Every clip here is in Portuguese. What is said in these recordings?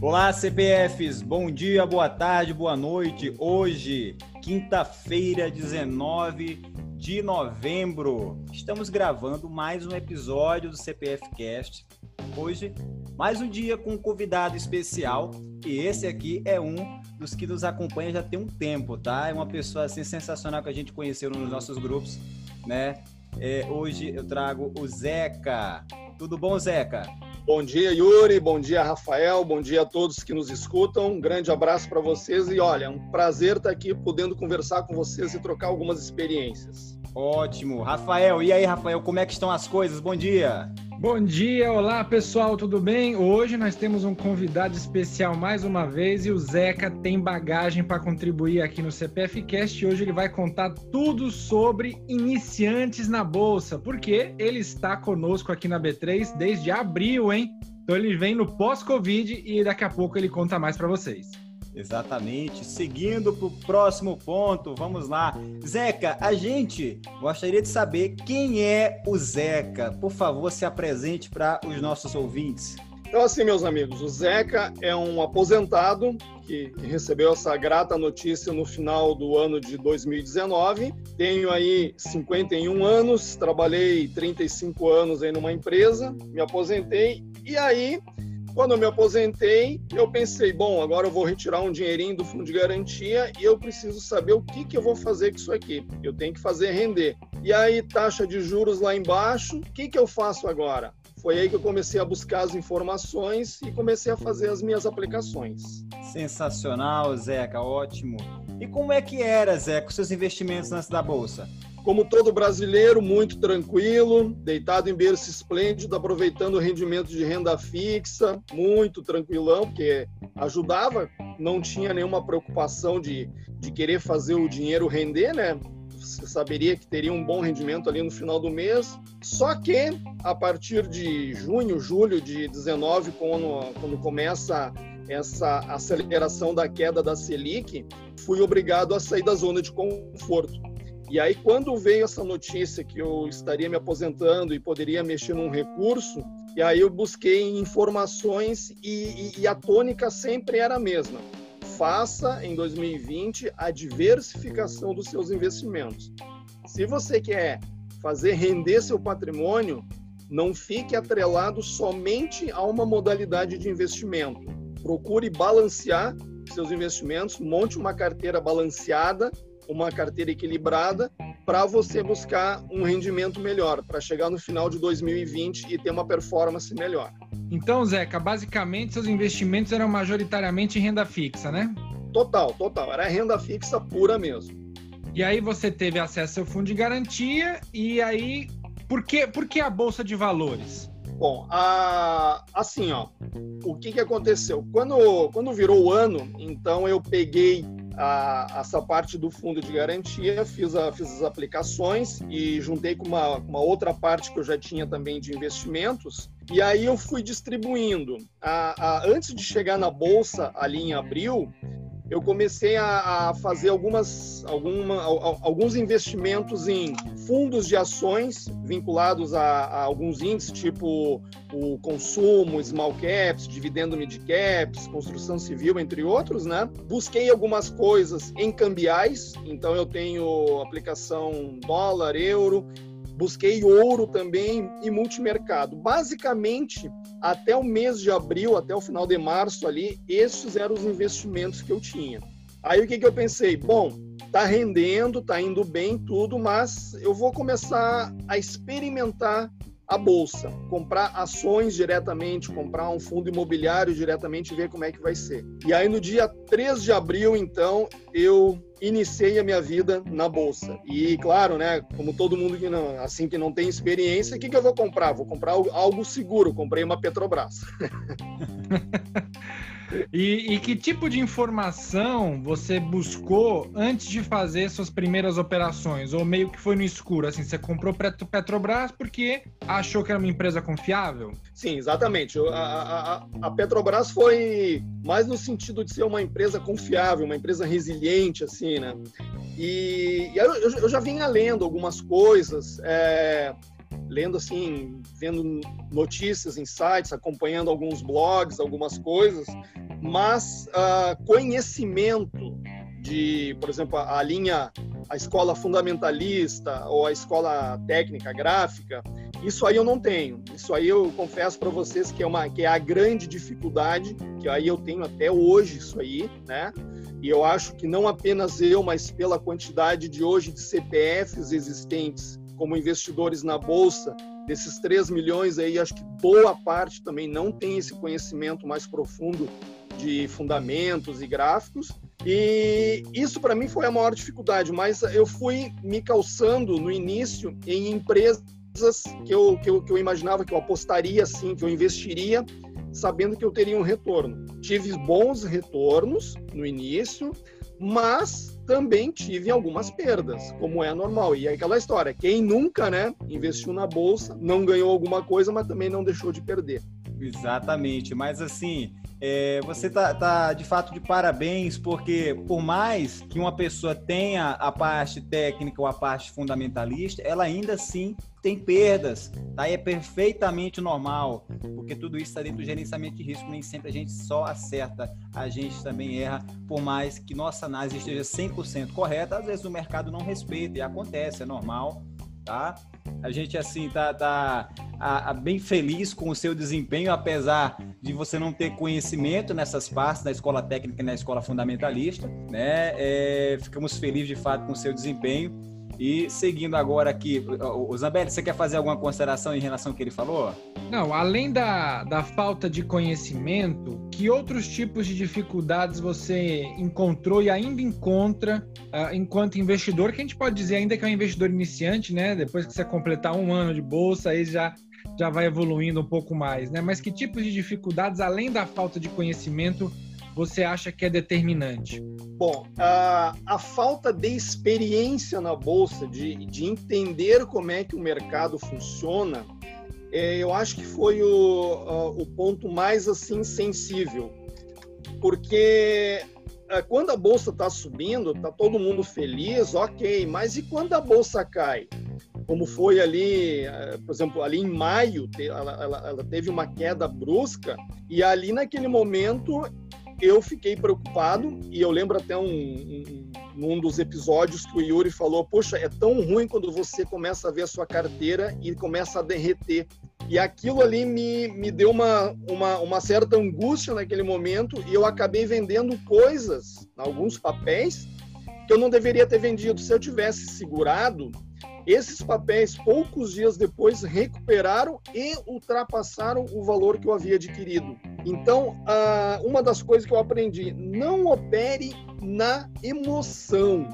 Olá, CPFs, bom dia, boa tarde, boa noite. Hoje, quinta-feira, 19 de novembro, estamos gravando mais um episódio do CPF Cast. Hoje, mais um dia com um convidado especial e esse aqui é um dos que nos acompanha já tem um tempo, tá? É uma pessoa assim sensacional que a gente conheceu nos nossos grupos, né? É, hoje eu trago o Zeca. Tudo bom, Zeca? Bom dia, Yuri. Bom dia, Rafael. Bom dia a todos que nos escutam. Um grande abraço para vocês e olha, é um prazer estar aqui podendo conversar com vocês e trocar algumas experiências. Ótimo. Rafael, e aí, Rafael, como é que estão as coisas? Bom dia. Bom dia, olá pessoal, tudo bem? Hoje nós temos um convidado especial mais uma vez e o Zeca tem bagagem para contribuir aqui no CPF Cast. Hoje ele vai contar tudo sobre iniciantes na bolsa, porque ele está conosco aqui na B3 desde abril, hein? Então ele vem no pós-Covid e daqui a pouco ele conta mais para vocês. Exatamente. Seguindo para o próximo ponto, vamos lá. Zeca, a gente gostaria de saber quem é o Zeca. Por favor, se apresente para os nossos ouvintes. Então, assim, meus amigos, o Zeca é um aposentado que, recebeu essa grata notícia no final do ano de 2019. Tenho aí 51 anos, trabalhei 35 anos aí numa empresa, me aposentei e aí quando eu me aposentei, eu pensei, bom, agora eu vou retirar um dinheirinho do fundo de garantia e eu preciso saber o que, que eu vou fazer com isso aqui. Eu tenho que fazer render. E aí, taxa de juros lá embaixo, o que, que eu faço agora? Foi aí que eu comecei a buscar as informações e comecei a fazer as minhas aplicações. Sensacional, Zeca, ótimo. E como é que era, Zeca, os seus investimentos antes da Bolsa? Como todo brasileiro, muito tranquilo, deitado em berço esplêndido, aproveitando o rendimento de renda fixa, muito tranquilão, porque ajudava, não tinha nenhuma preocupação de, de querer fazer o dinheiro render, né? Você saberia que teria um bom rendimento ali no final do mês. Só que a partir de junho, julho de 19, quando, quando começa essa aceleração da queda da Selic, fui obrigado a sair da zona de conforto e aí, quando veio essa notícia que eu estaria me aposentando e poderia mexer num recurso, e aí eu busquei informações e, e, e a tônica sempre era a mesma. Faça em 2020 a diversificação dos seus investimentos. Se você quer fazer render seu patrimônio, não fique atrelado somente a uma modalidade de investimento. Procure balancear seus investimentos, monte uma carteira balanceada uma carteira equilibrada para você buscar um rendimento melhor, para chegar no final de 2020 e ter uma performance melhor. Então, Zeca, basicamente seus investimentos eram majoritariamente em renda fixa, né? Total, total. Era renda fixa pura mesmo. E aí você teve acesso ao fundo de garantia e aí por que, por que a bolsa de valores? Bom, a, assim, ó, o que, que aconteceu? Quando, quando virou o ano, então eu peguei a, essa parte do fundo de garantia, fiz, a, fiz as aplicações e juntei com uma, uma outra parte que eu já tinha também de investimentos. E aí eu fui distribuindo. A, a, antes de chegar na bolsa ali em abril, eu comecei a, a fazer algumas, alguma, alguns investimentos em fundos de ações vinculados a, a, alguns índices, tipo o consumo, small caps, dividendo mid caps, construção civil, entre outros, né? Busquei algumas coisas em cambiais, então eu tenho aplicação dólar, euro, busquei ouro também e multimercado. Basicamente, até o mês de abril, até o final de março ali, esses eram os investimentos que eu tinha. Aí o que, que eu pensei? Bom, tá rendendo, tá indo bem tudo, mas eu vou começar a experimentar a bolsa, comprar ações diretamente, comprar um fundo imobiliário diretamente e ver como é que vai ser. E aí no dia 3 de abril, então, eu iniciei a minha vida na bolsa. E claro, né, como todo mundo que não, assim que não tem experiência, o que, que eu vou comprar? Vou comprar algo seguro. Comprei uma Petrobras. E, e, que tipo de informação você buscou antes de fazer suas primeiras operações? Ou meio que foi no escuro? Assim, você comprou Petrobras porque achou que era uma empresa confiável? Sim, exatamente. A, a, a Petrobras foi mais no sentido de ser uma empresa confiável, uma empresa resiliente, assim, né? E, e eu, eu, já vinha lendo algumas coisas. É, lendo assim, vendo notícias em sites, acompanhando alguns blogs, algumas coisas, mas uh, conhecimento de, por exemplo, a, a linha, a escola fundamentalista ou a escola técnica gráfica, isso aí eu não tenho. Isso aí eu confesso para vocês que é uma que é a grande dificuldade que aí eu tenho até hoje isso aí, né? E eu acho que não apenas eu, mas pela quantidade de hoje de CPFs existentes como investidores na bolsa, desses 3 milhões aí, acho que boa parte também não tem esse conhecimento mais profundo de fundamentos e gráficos. E isso para mim foi a maior dificuldade, mas eu fui me calçando no início em empresas que eu, que eu, que eu imaginava que eu apostaria assim, que eu investiria, sabendo que eu teria um retorno. Tive bons retornos no início, mas também tive algumas perdas, como é normal. E é aquela história, quem nunca, né, investiu na bolsa, não ganhou alguma coisa, mas também não deixou de perder. Exatamente, mas assim, é, você tá, tá, de fato de parabéns, porque por mais que uma pessoa tenha a parte técnica ou a parte fundamentalista, ela ainda assim tem perdas, tá? E é perfeitamente normal, porque tudo isso está dentro do gerenciamento de risco, nem sempre a gente só acerta, a gente também erra, por mais que nossa análise esteja 100% correta, às vezes o mercado não respeita, e acontece, é normal, tá? A gente, assim, tá, tá a, a bem feliz com o seu desempenho, apesar de você não ter conhecimento nessas partes da escola técnica e na escola fundamentalista, né? É, ficamos felizes, de fato, com o seu desempenho. E seguindo agora aqui, o Zambelli, você quer fazer alguma consideração em relação ao que ele falou? Não, além da, da falta de conhecimento, que outros tipos de dificuldades você encontrou e ainda encontra uh, enquanto investidor, que a gente pode dizer ainda que é um investidor iniciante, né? Depois que você completar um ano de bolsa, aí já, já vai evoluindo um pouco mais, né? Mas que tipos de dificuldades, além da falta de conhecimento, você acha que é determinante? Bom, a, a falta de experiência na bolsa, de, de entender como é que o mercado funciona, eu acho que foi o, o ponto mais assim sensível, porque é, quando a bolsa está subindo, está todo mundo feliz, ok, mas e quando a bolsa cai? Como foi ali, é, por exemplo, ali em maio, ela, ela, ela teve uma queda brusca, e ali naquele momento eu fiquei preocupado e eu lembro até um, um, um dos episódios que o Yuri falou: Poxa, é tão ruim quando você começa a ver a sua carteira e começa a derreter. E aquilo ali me, me deu uma, uma, uma certa angústia naquele momento e eu acabei vendendo coisas, alguns papéis, que eu não deveria ter vendido. Se eu tivesse segurado, esses papéis, poucos dias depois, recuperaram e ultrapassaram o valor que eu havia adquirido. Então, uma das coisas que eu aprendi, não opere na emoção.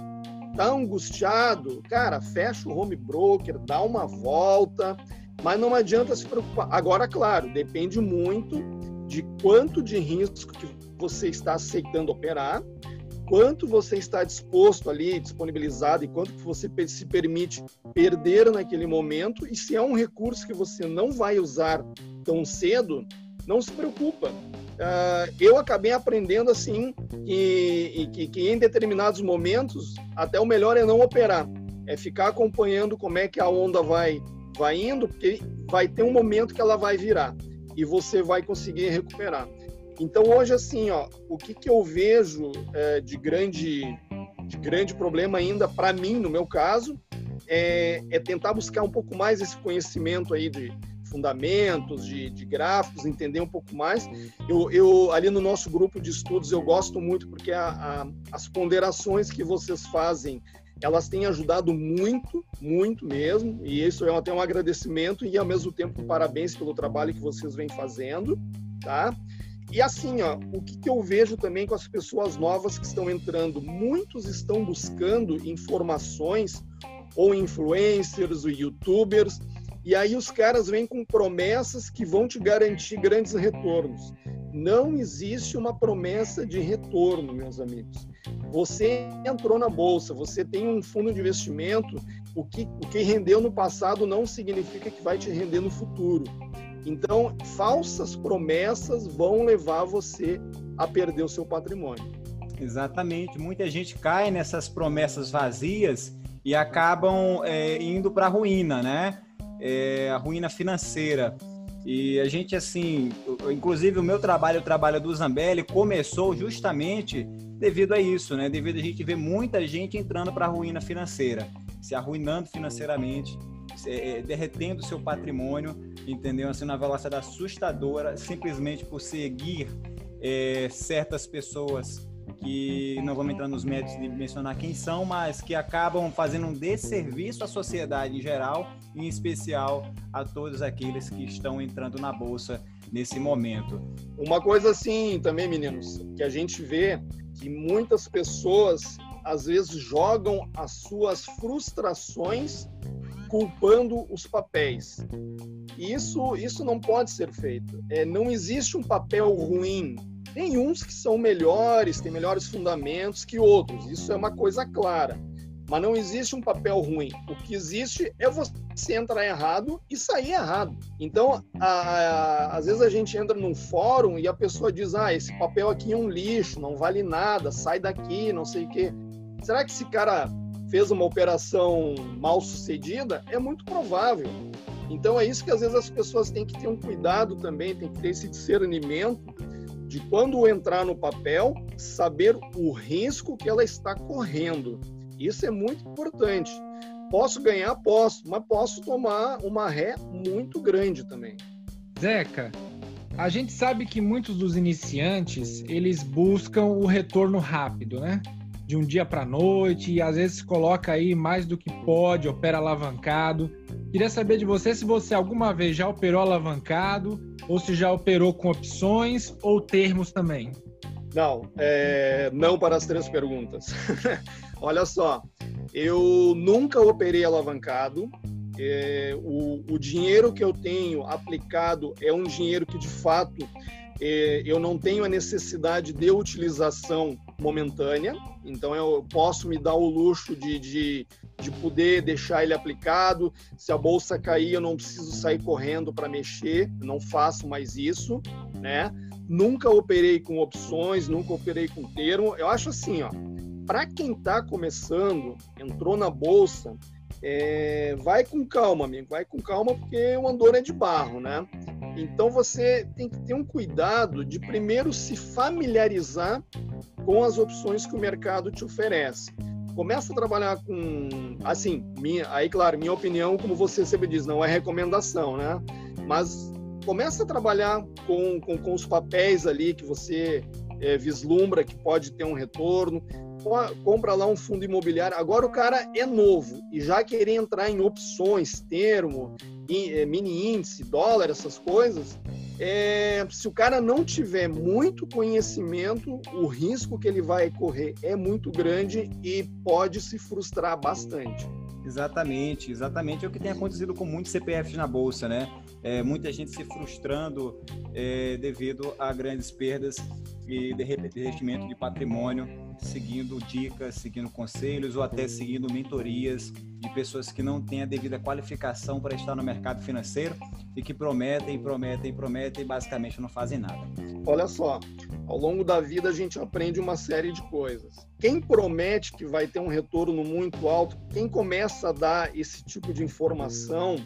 Tá angustiado? Cara, fecha o home broker, dá uma volta, mas não adianta se preocupar. Agora, claro, depende muito de quanto de risco que você está aceitando operar quanto você está disposto ali, disponibilizado e quanto você se permite perder naquele momento e se é um recurso que você não vai usar tão cedo, não se preocupa. Uh, eu acabei aprendendo assim que, que, que em determinados momentos até o melhor é não operar, é ficar acompanhando como é que a onda vai vai indo, porque vai ter um momento que ela vai virar e você vai conseguir recuperar. Então hoje assim, ó, o que, que eu vejo é, de grande de grande problema ainda para mim, no meu caso, é, é, tentar buscar um pouco mais esse conhecimento aí de fundamentos, de, de gráficos, entender um pouco mais. Eu, eu, ali no nosso grupo de estudos eu gosto muito porque a, a, as ponderações que vocês fazem elas têm ajudado muito, muito mesmo, e isso é até um agradecimento e ao mesmo tempo parabéns pelo trabalho que vocês vêm fazendo, tá? E assim, ó, o que, que eu vejo também com as pessoas novas que estão entrando, muitos estão buscando informações ou influencers, ou youtubers, e aí os caras vêm com promessas que vão te garantir grandes retornos. Não existe uma promessa de retorno, meus amigos. Você entrou na bolsa, você tem um fundo de investimento, o que, o que rendeu no passado não significa que vai te render no futuro. Então, falsas promessas vão levar você a perder o seu patrimônio. Exatamente. Muita gente cai nessas promessas vazias e acabam é, indo para a ruína, né? é a ruína financeira. E a gente, assim, inclusive o meu trabalho, o trabalho do Zambelli, começou justamente devido a isso, né? Devido a gente ver muita gente entrando para a ruína financeira, se arruinando financeiramente, é, derretendo seu patrimônio, entendeu? Assim, uma velocidade assustadora, simplesmente por seguir é, certas pessoas que não vamos entrar nos méritos de mencionar quem são, mas que acabam fazendo um desserviço à sociedade em geral, em especial a todos aqueles que estão entrando na bolsa nesse momento. Uma coisa assim também, meninos, que a gente vê que muitas pessoas às vezes jogam as suas frustrações culpando os papéis. Isso, isso não pode ser feito. É, não existe um papel ruim tem uns que são melhores, têm melhores fundamentos que outros, isso é uma coisa clara. Mas não existe um papel ruim. O que existe é você entrar errado e sair errado. Então, a, a, às vezes a gente entra num fórum e a pessoa diz: ah, esse papel aqui é um lixo, não vale nada, sai daqui, não sei o quê. Será que esse cara fez uma operação mal sucedida? É muito provável. Então, é isso que às vezes as pessoas têm que ter um cuidado também, tem que ter esse discernimento de quando entrar no papel, saber o risco que ela está correndo. Isso é muito importante. Posso ganhar, posso, mas posso tomar uma ré muito grande também. Zeca, a gente sabe que muitos dos iniciantes, eles buscam o retorno rápido, né? De um dia para noite, e às vezes coloca aí mais do que pode, opera alavancado. Queria saber de você se você alguma vez já operou alavancado ou se já operou com opções ou termos também. Não, é, não para as três perguntas. Olha só, eu nunca operei alavancado. É, o, o, dinheiro que eu tenho aplicado é um dinheiro que de fato é, eu não tenho a necessidade de utilização momentânea, então eu posso me dar o luxo de, de, de poder deixar ele aplicado. Se a bolsa cair, eu não preciso sair correndo para mexer, não faço mais isso, né? Nunca operei com opções, nunca operei com termo. Eu acho assim, ó, para quem está começando, entrou na bolsa, é, vai com calma, amigo, vai com calma porque o andor é de barro, né? Então você tem que ter um cuidado de primeiro se familiarizar com as opções que o mercado te oferece. Começa a trabalhar com, assim, minha, aí claro, minha opinião, como você sempre diz, não é recomendação, né? Mas começa a trabalhar com, com, com os papéis ali que você é, vislumbra que pode ter um retorno, compra lá um fundo imobiliário. Agora o cara é novo e já querer entrar em opções, termo, é, mini índice, dólar, essas coisas, é, se o cara não tiver muito conhecimento, o risco que ele vai correr é muito grande e pode se frustrar bastante. Exatamente, exatamente é o que tem acontecido com muitos CPFs na bolsa, né? É, muita gente se frustrando é, devido a grandes perdas e derretimento de patrimônio, seguindo dicas, seguindo conselhos ou até seguindo mentorias de pessoas que não têm a devida qualificação para estar no mercado financeiro e que prometem, prometem, prometem e basicamente não fazem nada. Olha só, ao longo da vida a gente aprende uma série de coisas. Quem promete que vai ter um retorno muito alto, quem começa a dar esse tipo de informação,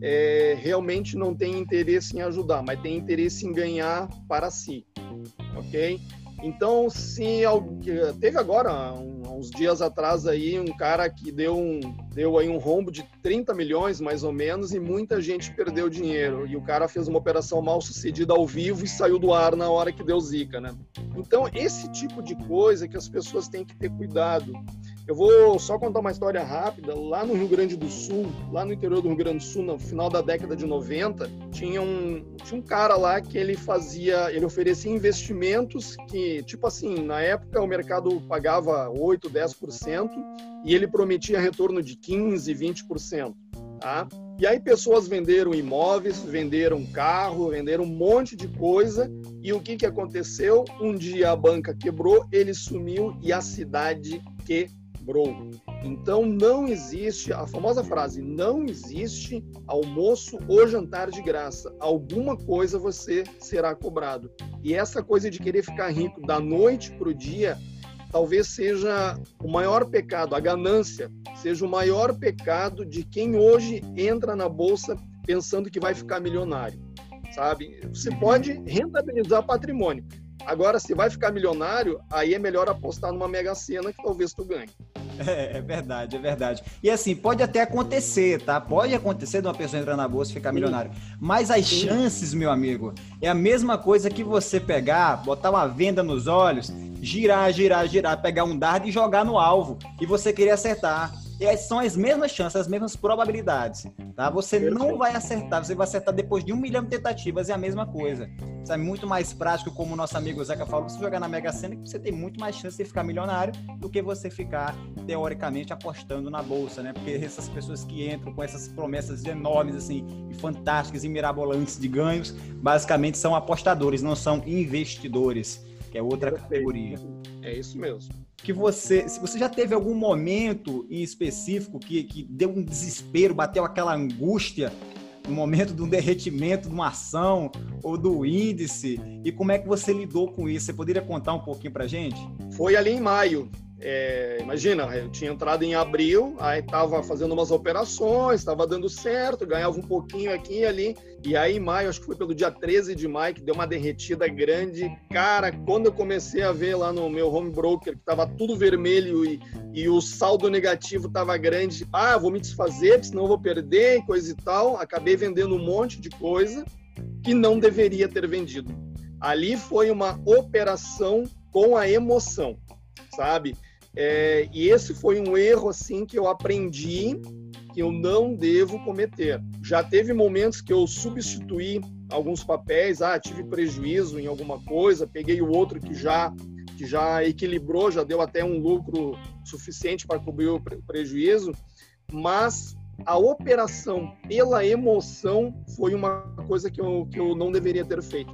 é, realmente não tem interesse em ajudar, mas tem interesse em ganhar para si, ok? Então, se teve agora, uns dias atrás aí, um cara que deu, um, deu aí um rombo de 30 milhões, mais ou menos, e muita gente perdeu dinheiro. E o cara fez uma operação mal sucedida ao vivo e saiu do ar na hora que deu zica, né? Então, esse tipo de coisa que as pessoas têm que ter cuidado. Eu vou só contar uma história rápida. Lá no Rio Grande do Sul, lá no interior do Rio Grande do Sul, no final da década de 90, tinha um, tinha um cara lá que ele fazia, ele oferecia investimentos que, tipo assim, na época o mercado pagava 8, 10% e ele prometia retorno de 15, 20%. Tá? E aí pessoas venderam imóveis, venderam carro, venderam um monte de coisa. E o que, que aconteceu? Um dia a banca quebrou, ele sumiu e a cidade quebrou quebrou. Então não existe a famosa frase: não existe almoço ou jantar de graça. Alguma coisa você será cobrado. E essa coisa de querer ficar rico da noite para o dia talvez seja o maior pecado, a ganância, seja o maior pecado de quem hoje entra na bolsa pensando que vai ficar milionário, sabe? Você pode rentabilizar patrimônio. Agora, se vai ficar milionário, aí é melhor apostar numa mega sena que talvez tu ganhe. É, é, verdade, é verdade. E assim, pode até acontecer, tá? Pode acontecer de uma pessoa entrar na bolsa e ficar milionário. Mas as chances, meu amigo, é a mesma coisa que você pegar, botar uma venda nos olhos, girar, girar, girar, pegar um dardo e jogar no alvo. E você querer acertar. E são as mesmas chances, as mesmas probabilidades, tá? Você não vai acertar, você vai acertar depois de um milhão de tentativas, é a mesma coisa. Isso é muito mais prático, como o nosso amigo Zeca falou, você jogar na Mega Sena, que você tem muito mais chance de ficar milionário do que você ficar, teoricamente, apostando na Bolsa, né? Porque essas pessoas que entram com essas promessas enormes, assim, e fantásticas e mirabolantes de ganhos, basicamente são apostadores, não são investidores, que é outra categoria. É isso mesmo que você, se você já teve algum momento em específico que, que deu um desespero, bateu aquela angústia no momento do derretimento de uma ação ou do índice, e como é que você lidou com isso? Você poderia contar um pouquinho para gente? Foi ali em maio. É, imagina, eu tinha entrado em abril, aí estava fazendo umas operações, estava dando certo, ganhava um pouquinho aqui e ali. E aí, em maio, acho que foi pelo dia 13 de maio, que deu uma derretida grande. Cara, quando eu comecei a ver lá no meu home broker que estava tudo vermelho e, e o saldo negativo estava grande, ah, vou me desfazer, senão vou perder coisa e tal. Acabei vendendo um monte de coisa que não deveria ter vendido. Ali foi uma operação com a emoção, sabe? É, e esse foi um erro assim que eu aprendi que eu não devo cometer. Já teve momentos que eu substituí alguns papéis, ah, tive prejuízo em alguma coisa, peguei o outro que já que já equilibrou, já deu até um lucro suficiente para cobrir o prejuízo, mas a operação pela emoção foi uma coisa que eu, que eu não deveria ter feito.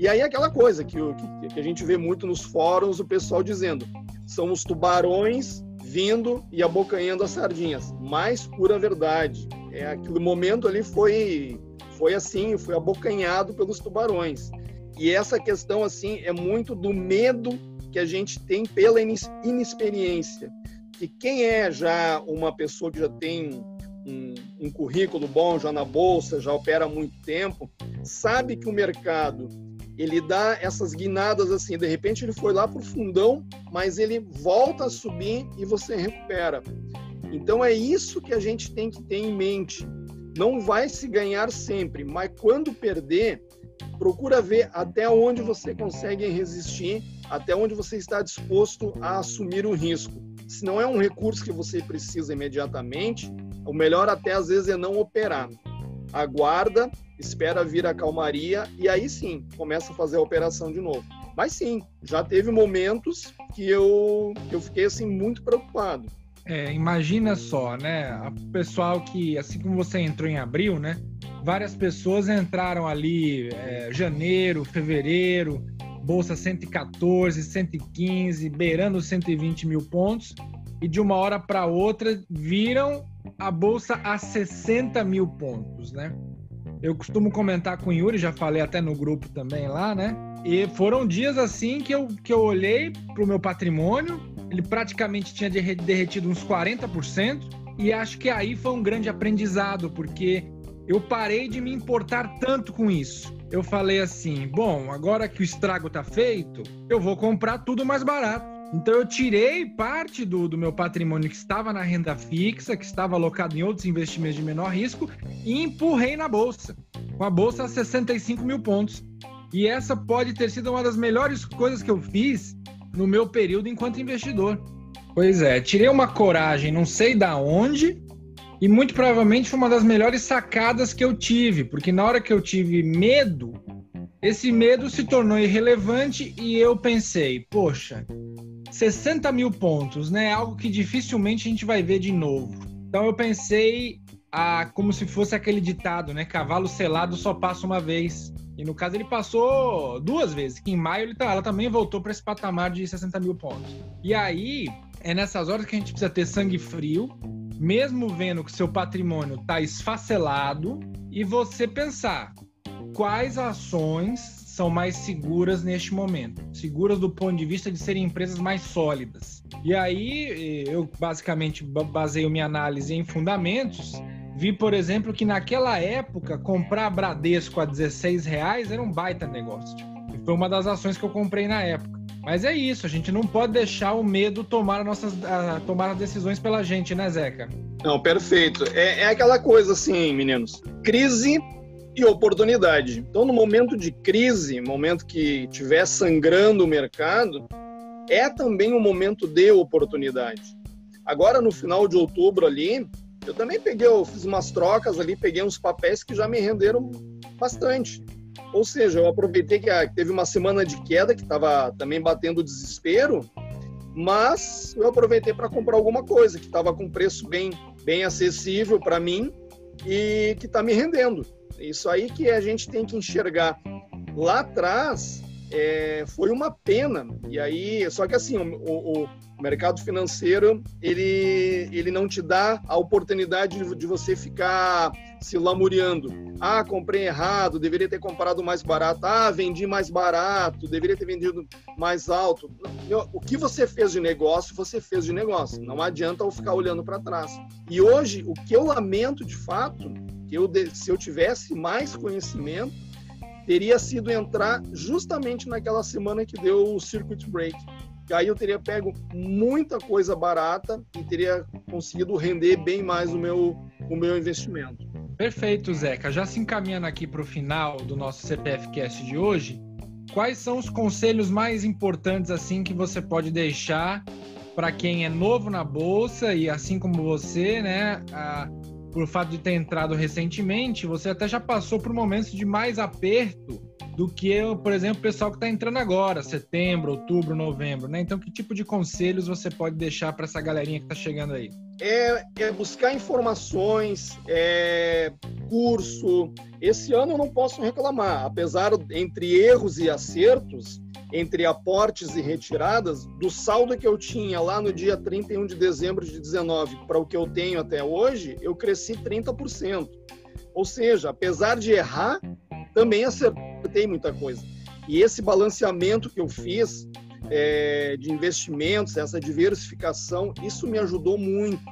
E aí aquela coisa que, que, que a gente vê muito nos fóruns, o pessoal dizendo, são os tubarões vindo e abocanhando as sardinhas. Mais pura verdade. É, aquele momento ali foi, foi assim, foi abocanhado pelos tubarões. E essa questão, assim, é muito do medo que a gente tem pela inexperiência. Que quem é já uma pessoa que já tem um, um currículo bom, já na bolsa, já opera há muito tempo, sabe que o mercado ele dá essas guinadas assim, de repente ele foi lá para o fundão, mas ele volta a subir e você recupera. Então é isso que a gente tem que ter em mente. Não vai se ganhar sempre, mas quando perder, procura ver até onde você consegue resistir, até onde você está disposto a assumir o risco. Se não é um recurso que você precisa imediatamente, o melhor até às vezes é não operar. Aguarda espera vir a calmaria e aí sim começa a fazer a operação de novo. Mas sim, já teve momentos que eu, eu fiquei assim muito preocupado. É, imagina só, né? O pessoal que, assim como você entrou em abril, né? Várias pessoas entraram ali é, janeiro, fevereiro, bolsa 114, 115, beirando 120 mil pontos, e de uma hora para outra viram a bolsa a 60 mil pontos, né? Eu costumo comentar com o Yuri, já falei até no grupo também lá, né? E foram dias assim que eu, que eu olhei para o meu patrimônio, ele praticamente tinha derretido uns 40%, e acho que aí foi um grande aprendizado, porque eu parei de me importar tanto com isso. Eu falei assim: bom, agora que o estrago tá feito, eu vou comprar tudo mais barato. Então eu tirei parte do, do meu patrimônio que estava na renda fixa, que estava alocado em outros investimentos de menor risco, e empurrei na bolsa, com a bolsa a 65 mil pontos. E essa pode ter sido uma das melhores coisas que eu fiz no meu período enquanto investidor. Pois é, tirei uma coragem, não sei da onde, e muito provavelmente foi uma das melhores sacadas que eu tive, porque na hora que eu tive medo, esse medo se tornou irrelevante e eu pensei, poxa, 60 mil pontos, né? Algo que dificilmente a gente vai ver de novo. Então eu pensei a, como se fosse aquele ditado, né? Cavalo selado só passa uma vez. E no caso ele passou duas vezes, que em maio ele tá, ela também voltou para esse patamar de 60 mil pontos. E aí é nessas horas que a gente precisa ter sangue frio, mesmo vendo que seu patrimônio está esfacelado, e você pensar quais ações são mais seguras neste momento. Seguras do ponto de vista de serem empresas mais sólidas. E aí, eu basicamente baseio minha análise em fundamentos. Vi, por exemplo, que naquela época, comprar Bradesco a 16 reais era um baita negócio. E foi uma das ações que eu comprei na época. Mas é isso, a gente não pode deixar o medo tomar, nossas, tomar as decisões pela gente, né, Zeca? Não, perfeito. É, é aquela coisa assim, meninos. Crise e oportunidade. Então, no momento de crise, momento que estiver sangrando o mercado, é também um momento de oportunidade. Agora, no final de outubro ali, eu também peguei, eu fiz umas trocas ali, peguei uns papéis que já me renderam bastante. Ou seja, eu aproveitei que teve uma semana de queda que estava também batendo desespero, mas eu aproveitei para comprar alguma coisa que estava com preço bem, bem acessível para mim e que está me rendendo. Isso aí que a gente tem que enxergar. Lá atrás é, foi uma pena. E aí, só que assim, o, o, mercado financeiro ele, ele não te dá a oportunidade de, de você ficar se lamuriando. Ah, comprei errado, deveria ter comprado mais barato. Ah, vendi mais barato, deveria ter vendido mais alto. O que você fez de negócio, você fez de negócio. Não adianta eu ficar olhando para trás. E hoje, o que eu lamento de fato, eu, se eu tivesse mais conhecimento, teria sido entrar justamente naquela semana que deu o circuit break. Que aí eu teria pego muita coisa barata e teria conseguido render bem mais o meu, o meu investimento. Perfeito, Zeca. Já se encaminhando aqui para o final do nosso CPF Cast de hoje, quais são os conselhos mais importantes assim que você pode deixar para quem é novo na bolsa e assim como você, né, por fato de ter entrado recentemente, você até já passou por momentos de mais aperto do que, por exemplo, o pessoal que está entrando agora, setembro, outubro, novembro, né? Então, que tipo de conselhos você pode deixar para essa galerinha que está chegando aí? É, é, buscar informações, é, curso. Esse ano eu não posso reclamar, apesar entre erros e acertos, entre aportes e retiradas, do saldo que eu tinha lá no dia 31 de dezembro de 19 para o que eu tenho até hoje, eu cresci 30%. Ou seja, apesar de errar, também acertei muita coisa. E esse balanceamento que eu fiz é, de investimentos, essa diversificação, isso me ajudou muito.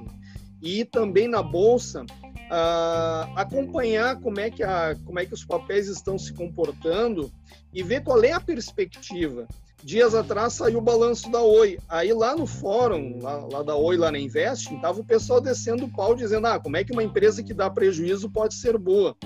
E também na bolsa, uh, acompanhar como é, que a, como é que os papéis estão se comportando e ver qual é a perspectiva. Dias atrás saiu o balanço da Oi. Aí lá no fórum, lá, lá da Oi, lá na Invest, estava o pessoal descendo o pau dizendo: ah, como é que uma empresa que dá prejuízo pode ser boa?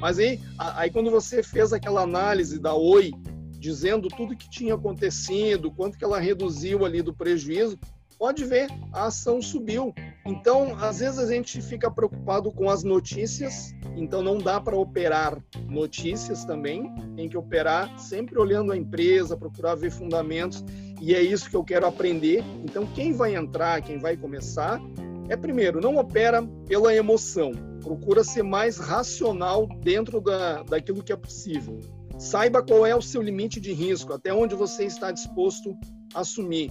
Mas aí, aí quando você fez aquela análise da Oi, dizendo tudo que tinha acontecido, quanto que ela reduziu ali do prejuízo, pode ver, a ação subiu. Então, às vezes a gente fica preocupado com as notícias, então não dá para operar notícias também, tem que operar sempre olhando a empresa, procurar ver fundamentos, e é isso que eu quero aprender. Então, quem vai entrar, quem vai começar, é primeiro, não opera pela emoção, procura ser mais racional dentro da, daquilo que é possível. Saiba qual é o seu limite de risco, até onde você está disposto a assumir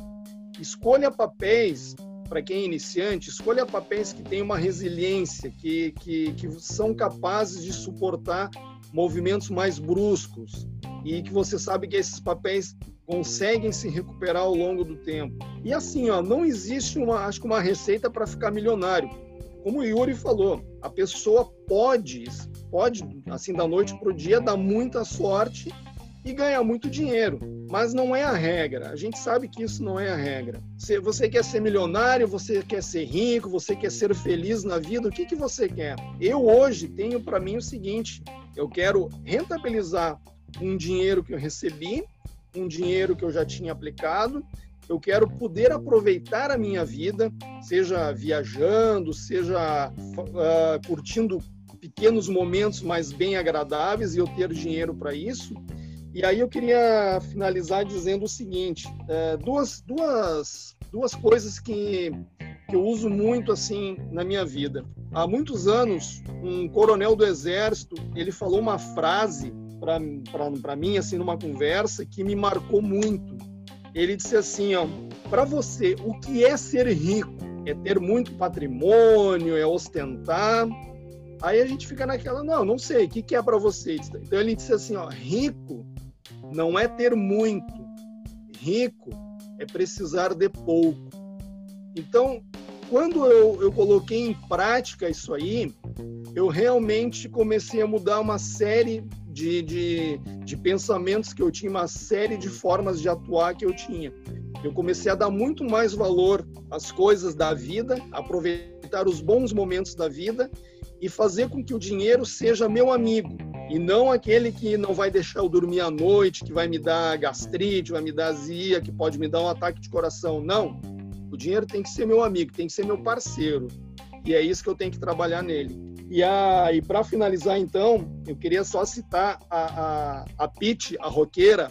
escolha papéis para quem é iniciante, escolha papéis que têm uma resiliência, que, que, que são capazes de suportar movimentos mais bruscos e que você sabe que esses papéis conseguem se recuperar ao longo do tempo. E assim, ó, não existe uma, acho que uma receita para ficar milionário. Como o Yuri falou, a pessoa pode, pode assim da noite para o dia dar muita sorte e ganhar muito dinheiro. Mas não é a regra. A gente sabe que isso não é a regra. Se você quer ser milionário, você quer ser rico, você quer ser feliz na vida, o que, que você quer? Eu hoje tenho para mim o seguinte: eu quero rentabilizar um dinheiro que eu recebi, um dinheiro que eu já tinha aplicado. Eu quero poder aproveitar a minha vida, seja viajando, seja uh, curtindo pequenos momentos mais bem agradáveis e eu ter dinheiro para isso. E aí eu queria finalizar dizendo o seguinte: é, duas, duas, duas coisas que, que eu uso muito assim na minha vida. Há muitos anos, um coronel do exército ele falou uma frase para mim assim numa conversa que me marcou muito. Ele disse assim, ó, para você, o que é ser rico? É ter muito patrimônio, é ostentar. Aí a gente fica naquela, não, não sei, o que, que é para você? Então ele disse assim, ó, rico não é ter muito. Rico é precisar de pouco. Então, quando eu, eu coloquei em prática isso aí, eu realmente comecei a mudar uma série de, de, de pensamentos que eu tinha, uma série de formas de atuar que eu tinha. Eu comecei a dar muito mais valor às coisas da vida, aproveitar os bons momentos da vida e fazer com que o dinheiro seja meu amigo e não aquele que não vai deixar eu dormir à noite, que vai me dar gastrite, vai me dar azia, que pode me dar um ataque de coração. Não. O dinheiro tem que ser meu amigo, tem que ser meu parceiro. E é isso que eu tenho que trabalhar nele. E, a, e para finalizar, então, eu queria só citar a, a, a Pete, a roqueira.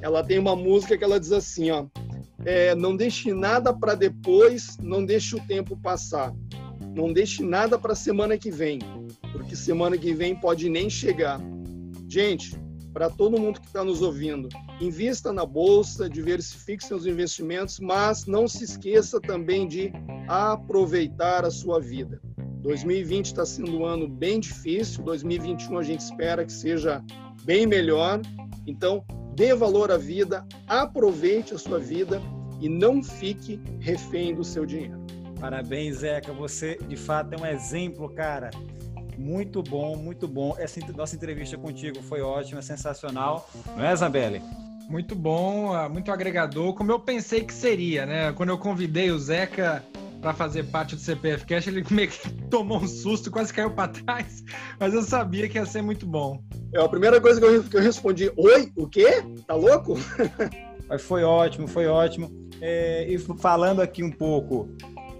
Ela tem uma música que ela diz assim, ó. É, não deixe nada para depois, não deixe o tempo passar. Não deixe nada para a semana que vem, porque semana que vem pode nem chegar. Gente, para todo mundo que está nos ouvindo, invista na bolsa, diversifique seus investimentos, mas não se esqueça também de aproveitar a sua vida. 2020 está sendo um ano bem difícil, 2021 a gente espera que seja bem melhor. Então, dê valor à vida, aproveite a sua vida e não fique refém do seu dinheiro. Parabéns, Zeca. Você, de fato, é um exemplo, cara. Muito bom, muito bom. Essa nossa entrevista contigo foi ótima, sensacional. Não é, Zambelli? Muito bom, ah, muito agregador, como eu pensei que seria, né? Quando eu convidei o Zeca para fazer parte do CPF Cash, ele meio que tomou um susto, quase caiu para trás, mas eu sabia que ia ser muito bom. É a primeira coisa que eu, que eu respondi: Oi, o quê? Tá louco? Mas foi ótimo, foi ótimo. É, e falando aqui um pouco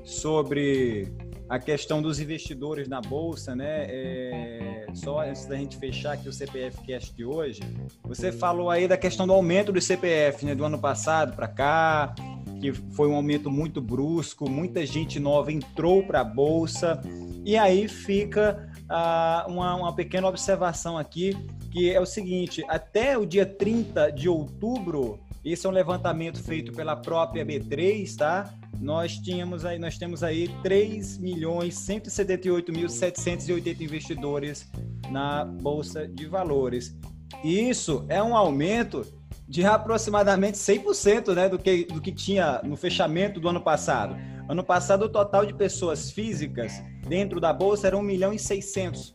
sobre a questão dos investidores na bolsa, né? É, só antes da gente fechar aqui o CPF Cast de hoje, você falou aí da questão do aumento do CPF, né? Do ano passado para cá, que foi um aumento muito brusco, muita gente nova entrou para a bolsa e aí fica ah, uma, uma pequena observação aqui que é o seguinte: até o dia 30 de outubro esse é um levantamento feito pela própria B3, tá? Nós tínhamos aí, nós temos aí 3 milhões 178 mil 780 investidores na bolsa de valores. Isso é um aumento de aproximadamente 100%, né, do que do que tinha no fechamento do ano passado. Ano passado o total de pessoas físicas dentro da bolsa era 1 milhão e 600,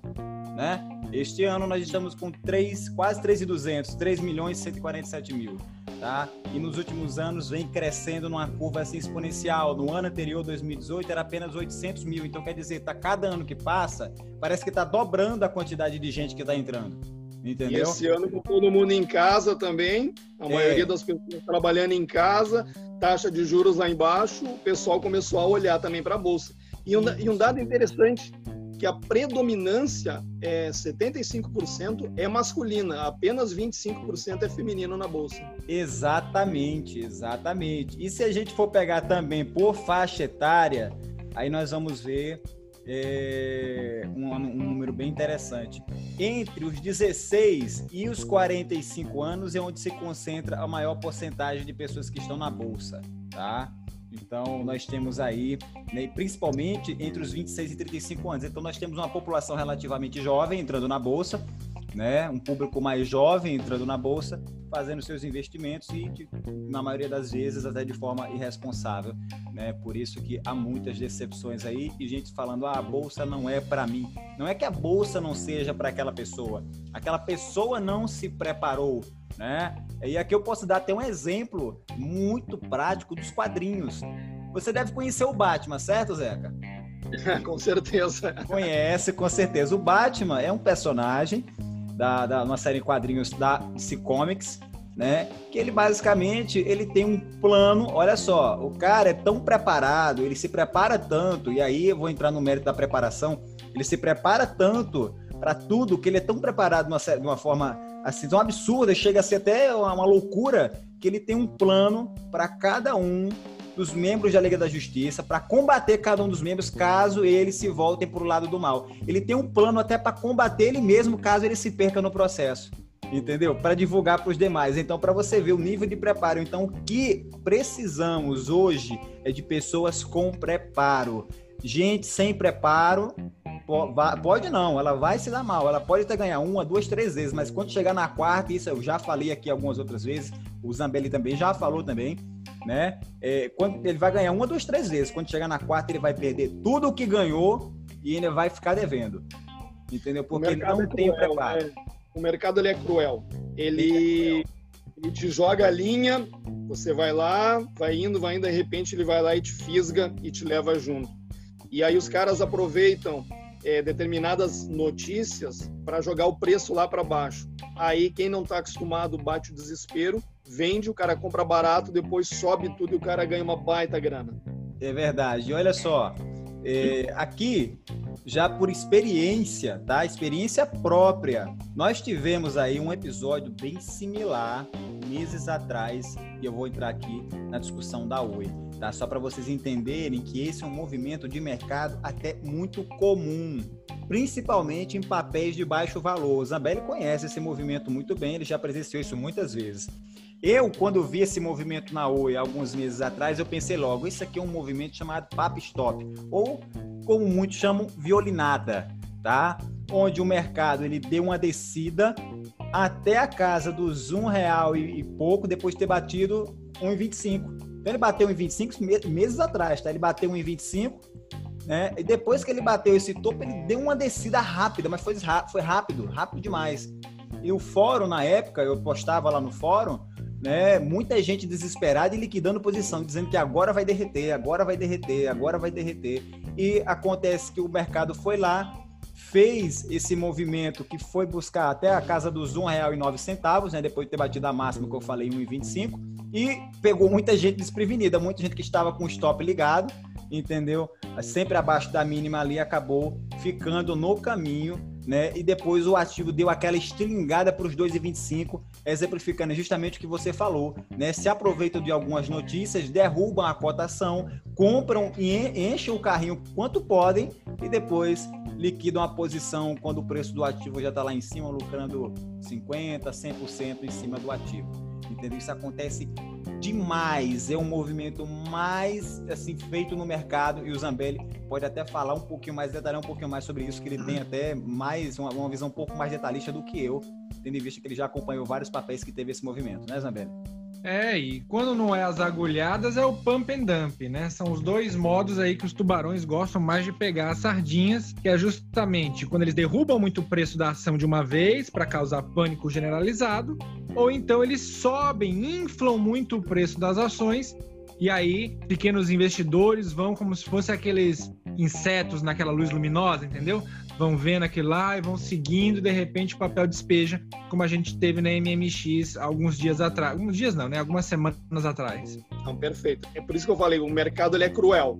né? Este ano nós estamos com 3, quase 3,200, 3 milhões e 147 mil tá? E nos últimos anos vem crescendo numa curva assim exponencial. No ano anterior, 2018, era apenas 800 mil. Então, quer dizer, tá cada ano que passa, parece que está dobrando a quantidade de gente que está entrando. Entendeu? E esse ano com todo mundo em casa também, a é. maioria das pessoas trabalhando em casa, taxa de juros lá embaixo, o pessoal começou a olhar também para a bolsa. E um, e um dado interessante que a predominância é 75% é masculina, apenas 25% é feminino na bolsa. Exatamente, exatamente. E se a gente for pegar também por faixa etária, aí nós vamos ver é, um, um, número bem interessante. Entre os 16 e os 45 anos é onde se concentra a maior porcentagem de pessoas que estão na bolsa, tá? Então, nós temos aí, né, principalmente entre os 26 e 35 anos. Então, nós temos uma população relativamente jovem entrando na bolsa, né, um público mais jovem entrando na bolsa, fazendo seus investimentos e, de, na maioria das vezes, até de forma irresponsável. Né? Por isso que há muitas decepções aí e gente falando: ah, a bolsa não é para mim. Não é que a bolsa não seja para aquela pessoa, aquela pessoa não se preparou né? E aqui eu posso dar até um exemplo muito prático dos quadrinhos. Você deve conhecer o Batman, certo, Zeca? com certeza. Conhece, com certeza. O Batman é um personagem da, da uma série de quadrinhos da DC Comics, né? Que ele basicamente ele tem um plano. Olha só, o cara é tão preparado, ele se prepara tanto. E aí eu vou entrar no mérito da preparação. Ele se prepara tanto para tudo que ele é tão preparado de uma, de uma forma assim, tão absurda, chega a ser até uma loucura, que ele tem um plano para cada um dos membros da Liga da Justiça para combater cada um dos membros caso eles se voltem para o lado do mal. Ele tem um plano até para combater ele mesmo caso ele se perca no processo. Entendeu? Para divulgar para os demais. Então, para você ver o nível de preparo. Então, o que precisamos hoje é de pessoas com preparo. gente sem preparo pode não, ela vai se dar mal. Ela pode até ganhar uma, duas, três vezes, mas quando chegar na quarta, isso eu já falei aqui algumas outras vezes, o Zambelli também já falou também, né? É, quando ele vai ganhar uma, duas, três vezes. Quando chegar na quarta, ele vai perder tudo o que ganhou e ainda vai ficar devendo. Entendeu? Porque não é tem cruel, preparo. Né? O mercado ele é cruel. Ele, é cruel. ele te joga a linha, você vai lá, vai indo, vai indo, de repente ele vai lá e te fisga e te leva junto. E aí os caras aproveitam é, determinadas notícias para jogar o preço lá para baixo. Aí quem não está acostumado bate o desespero, vende, o cara compra barato, depois sobe tudo e o cara ganha uma baita grana. É verdade. Olha só, é, aqui já por experiência, tá? Experiência própria. Nós tivemos aí um episódio bem similar meses atrás e eu vou entrar aqui na discussão da Oi, tá? Só para vocês entenderem que esse é um movimento de mercado até muito comum, principalmente em papéis de baixo valor. O Zambelli conhece esse movimento muito bem, ele já presenciou isso muitas vezes. Eu, quando vi esse movimento na Oi alguns meses atrás, eu pensei logo, isso aqui é um movimento chamado Pap Stop, ou como muitos chamam, violinada, tá? Onde o mercado ele deu uma descida até a casa dos um real e, pouco, depois de ter batido 1,25. Então ele bateu 1,25 meses atrás, tá? Ele bateu 1,25, né? E depois que ele bateu esse topo, ele deu uma descida rápida, mas foi, foi rápido, rápido demais. E o fórum, na época, eu postava lá no fórum, né? Muita gente desesperada e liquidando posição, dizendo que agora vai derreter, agora vai derreter, agora vai derreter. E acontece que o mercado foi lá, fez esse movimento que foi buscar até a casa dos R$ 1,09, né, depois de ter batido a máxima que eu falei, 1,25, e pegou muita gente desprevenida, muita gente que estava com o stop ligado, entendeu? Sempre abaixo da mínima ali, acabou ficando no caminho, né? E depois o ativo deu aquela estringada para os 2,25, exemplificando justamente o que você falou, né? Se aproveitam de algumas notícias, derrubam a cotação, compram e enchem o carrinho quanto podem e depois liquidam a posição quando o preço do ativo já está lá em cima, lucrando 50%, 100% em cima do ativo. Entendeu? Isso acontece demais, é um movimento mais assim feito no mercado e o Zambelli pode até falar um pouquinho mais, detalhar um pouquinho mais sobre isso, que ele tem até mais uma, uma visão um pouco mais detalhista do que eu, tendo em vista que ele já acompanhou vários papéis que teve esse movimento, né, Zambelli? É, e quando não é as agulhadas, é o pump and dump, né? São os dois modos aí que os tubarões gostam mais de pegar as sardinhas, que é justamente quando eles derrubam muito o preço da ação de uma vez para causar pânico generalizado, ou então eles sobem, inflam muito o preço das ações e aí, pequenos investidores vão como se fossem aqueles insetos naquela luz luminosa, entendeu? Vão vendo aquilo lá e vão seguindo, de repente o papel despeja, como a gente teve na MMX alguns dias atrás. Alguns dias não, né? Algumas semanas atrás. Então, perfeito. É por isso que eu falei, o mercado ele é cruel.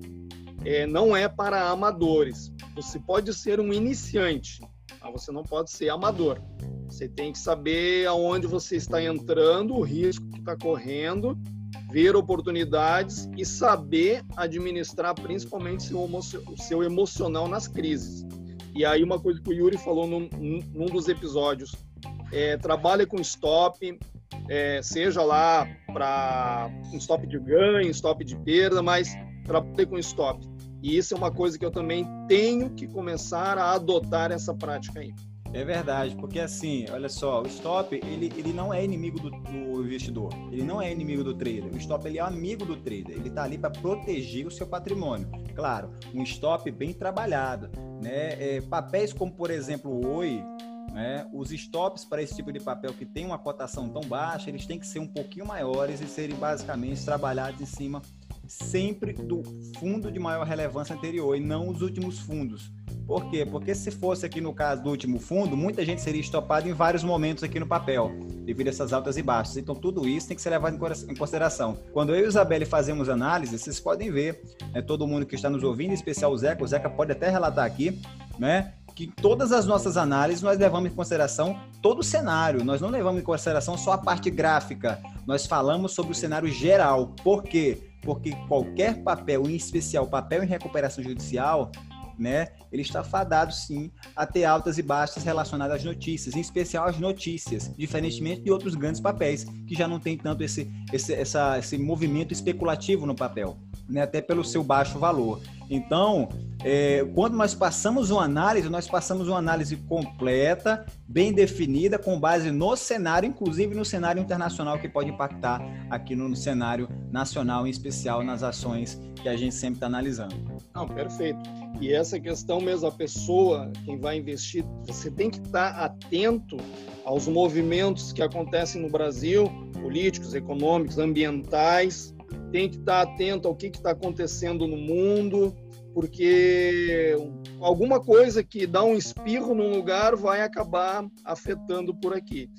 É, não é para amadores. Você pode ser um iniciante, mas você não pode ser amador. Você tem que saber aonde você está entrando, o risco que está correndo ver oportunidades e saber administrar principalmente o seu emocional nas crises. E aí uma coisa que o Yuri falou num, num dos episódios, é, trabalhe com stop, é, seja lá para um stop de ganho, stop de perda, mas trabalhe com stop. E isso é uma coisa que eu também tenho que começar a adotar essa prática aí. É verdade, porque assim, olha só, o stop ele, ele não é inimigo do, do investidor, ele não é inimigo do trader. O stop ele é amigo do trader, ele está ali para proteger o seu patrimônio. Claro, um stop bem trabalhado, né? É, papéis como por exemplo o Oi, né? Os stops para esse tipo de papel que tem uma cotação tão baixa, eles têm que ser um pouquinho maiores e serem basicamente trabalhados em cima sempre do fundo de maior relevância anterior e não os últimos fundos. Por quê? Porque se fosse aqui no caso do último fundo, muita gente seria estopada em vários momentos aqui no papel, devido a essas altas e baixas. Então, tudo isso tem que ser levado em consideração. Quando eu e Isabelle fazemos análise, vocês podem ver, né, todo mundo que está nos ouvindo, em especial o Zeca, o Zeca pode até relatar aqui, né? que todas as nossas análises nós levamos em consideração todo o cenário, nós não levamos em consideração só a parte gráfica, nós falamos sobre o cenário geral. Por quê? Porque qualquer papel, em especial papel em recuperação judicial, né, ele está fadado sim a ter altas e baixas relacionadas às notícias, em especial às notícias, diferentemente de outros grandes papéis que já não tem tanto esse, esse, essa, esse movimento especulativo no papel, né, até pelo seu baixo valor. Então, é, quando nós passamos uma análise, nós passamos uma análise completa, bem definida, com base no cenário, inclusive no cenário internacional que pode impactar aqui no cenário nacional, em especial nas ações que a gente sempre está analisando. Não, perfeito. E essa questão mesmo, a pessoa, quem vai investir, você tem que estar atento aos movimentos que acontecem no Brasil, políticos, econômicos, ambientais, tem que estar atento ao que está acontecendo no mundo, porque alguma coisa que dá um espirro num lugar vai acabar afetando por aqui.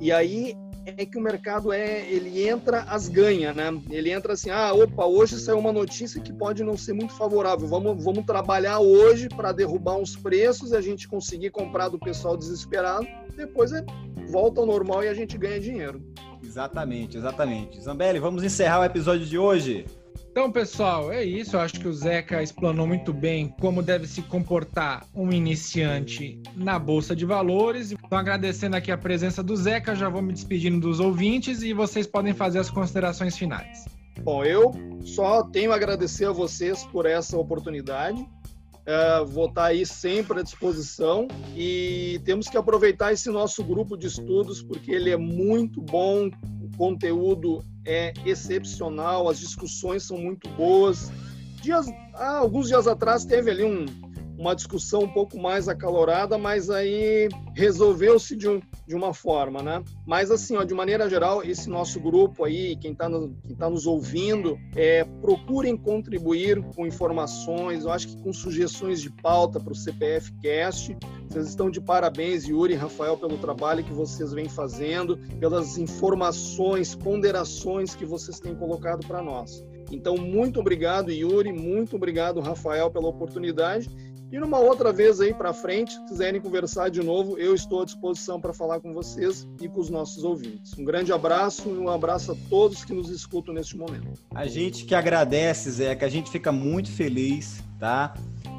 E aí é que o mercado é, ele entra as ganha, né? Ele entra assim, ah, opa, hoje saiu uma notícia que pode não ser muito favorável. Vamos, vamos trabalhar hoje para derrubar uns preços a gente conseguir comprar do pessoal desesperado. Depois é, volta ao normal e a gente ganha dinheiro. Exatamente, exatamente. Zambelli, vamos encerrar o episódio de hoje. Então, pessoal, é isso. Eu acho que o Zeca explanou muito bem como deve se comportar um iniciante na Bolsa de Valores. Então, agradecendo aqui a presença do Zeca, já vou me despedindo dos ouvintes e vocês podem fazer as considerações finais. Bom, eu só tenho a agradecer a vocês por essa oportunidade. É, vou estar aí sempre à disposição e temos que aproveitar esse nosso grupo de estudos porque ele é muito bom, conteúdo é excepcional, as discussões são muito boas. Dias, ah, alguns dias atrás teve ali um, uma discussão um pouco mais acalorada, mas aí resolveu-se de, um, de uma forma, né? Mas assim, ó, de maneira geral, esse nosso grupo aí, quem está no, quem tá nos ouvindo, é, procurem contribuir com informações, eu acho que com sugestões de pauta para o CPF Cast. Vocês estão de parabéns, Yuri e Rafael, pelo trabalho que vocês vêm fazendo, pelas informações, ponderações que vocês têm colocado para nós. Então, muito obrigado, Yuri, muito obrigado, Rafael, pela oportunidade e numa outra vez aí para frente, se quiserem conversar de novo, eu estou à disposição para falar com vocês e com os nossos ouvintes. Um grande abraço e um abraço a todos que nos escutam neste momento. A gente que agradece, Zé, que a gente fica muito feliz, tá?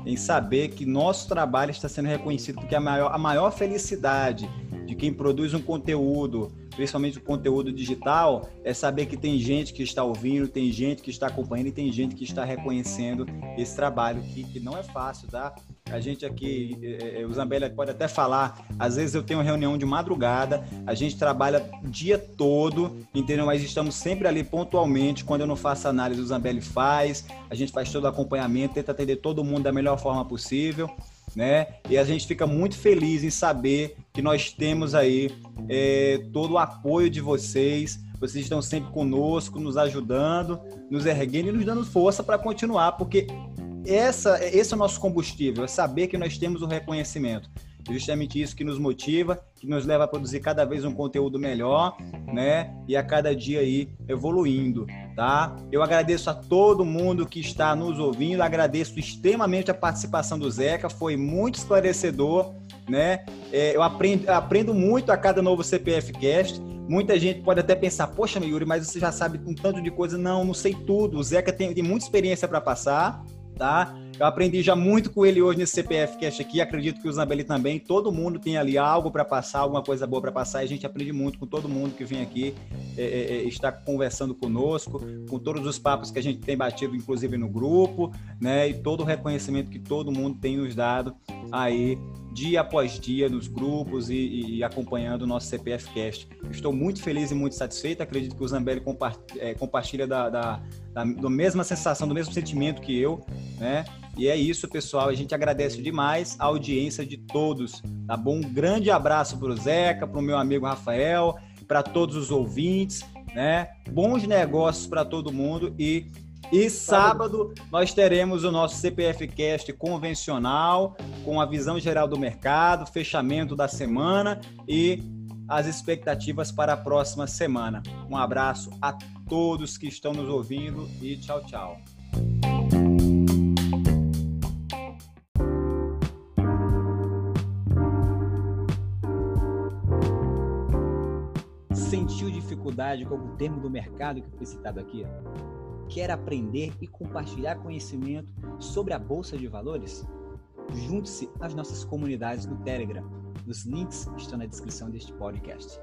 Em saber que nosso trabalho está sendo reconhecido, porque a maior, a maior felicidade de quem produz um conteúdo, principalmente o conteúdo digital, é saber que tem gente que está ouvindo, tem gente que está acompanhando e tem gente que está reconhecendo esse trabalho, que, que não é fácil, tá? A gente aqui, é, é o Zambelli pode até falar, às vezes eu tenho reunião de madrugada, a gente trabalha o dia todo, entendeu? Mas estamos sempre ali pontualmente, quando eu não faço análise, o Zambelli faz, a gente faz todo o acompanhamento, tenta atender todo mundo da melhor forma possível né? E a gente fica muito feliz em saber que nós temos aí é, todo o apoio de vocês. Vocês estão sempre conosco, nos ajudando, nos erguendo e nos dando força para continuar, porque essa, esse é o nosso combustível, é saber que nós temos o reconhecimento. Justamente isso que nos motiva, que nos leva a produzir cada vez um conteúdo melhor, né? E a cada dia aí evoluindo, tá? Eu agradeço a todo mundo que está nos ouvindo, agradeço extremamente a participação do Zeca, foi muito esclarecedor, né? É, eu aprendo, aprendo muito a cada novo CPF Cast. Muita gente pode até pensar, poxa, Yuri, mas você já sabe um tanto de coisa. Não, não sei tudo. O Zeca tem, tem muita experiência para passar, tá? Eu aprendi já muito com ele hoje nesse CPF Cash aqui, acredito que o Zambelli também. Todo mundo tem ali algo para passar, alguma coisa boa para passar, e a gente aprende muito com todo mundo que vem aqui, é, é, é, está conversando conosco, com todos os papos que a gente tem batido, inclusive no grupo, né? E todo o reconhecimento que todo mundo tem nos dado aí dia após dia nos grupos e, e acompanhando o nosso CPF Cast. Estou muito feliz e muito satisfeito. Acredito que o Zambelli é, compartilha da, da, da, da, mesma sensação, do mesmo sentimento que eu, né? E é isso, pessoal. A gente agradece demais a audiência de todos. Tá bom? Um grande abraço para o Zeca, para o meu amigo Rafael, para todos os ouvintes, né? Bons negócios para todo mundo e e sábado nós teremos o nosso CPF Cast convencional, com a visão geral do mercado, fechamento da semana e as expectativas para a próxima semana. Um abraço a todos que estão nos ouvindo e tchau, tchau. Sentiu dificuldade com algum termo do mercado que foi citado aqui? Quer aprender e compartilhar conhecimento sobre a Bolsa de Valores? Junte-se às nossas comunidades no Telegram. Os links estão na descrição deste podcast.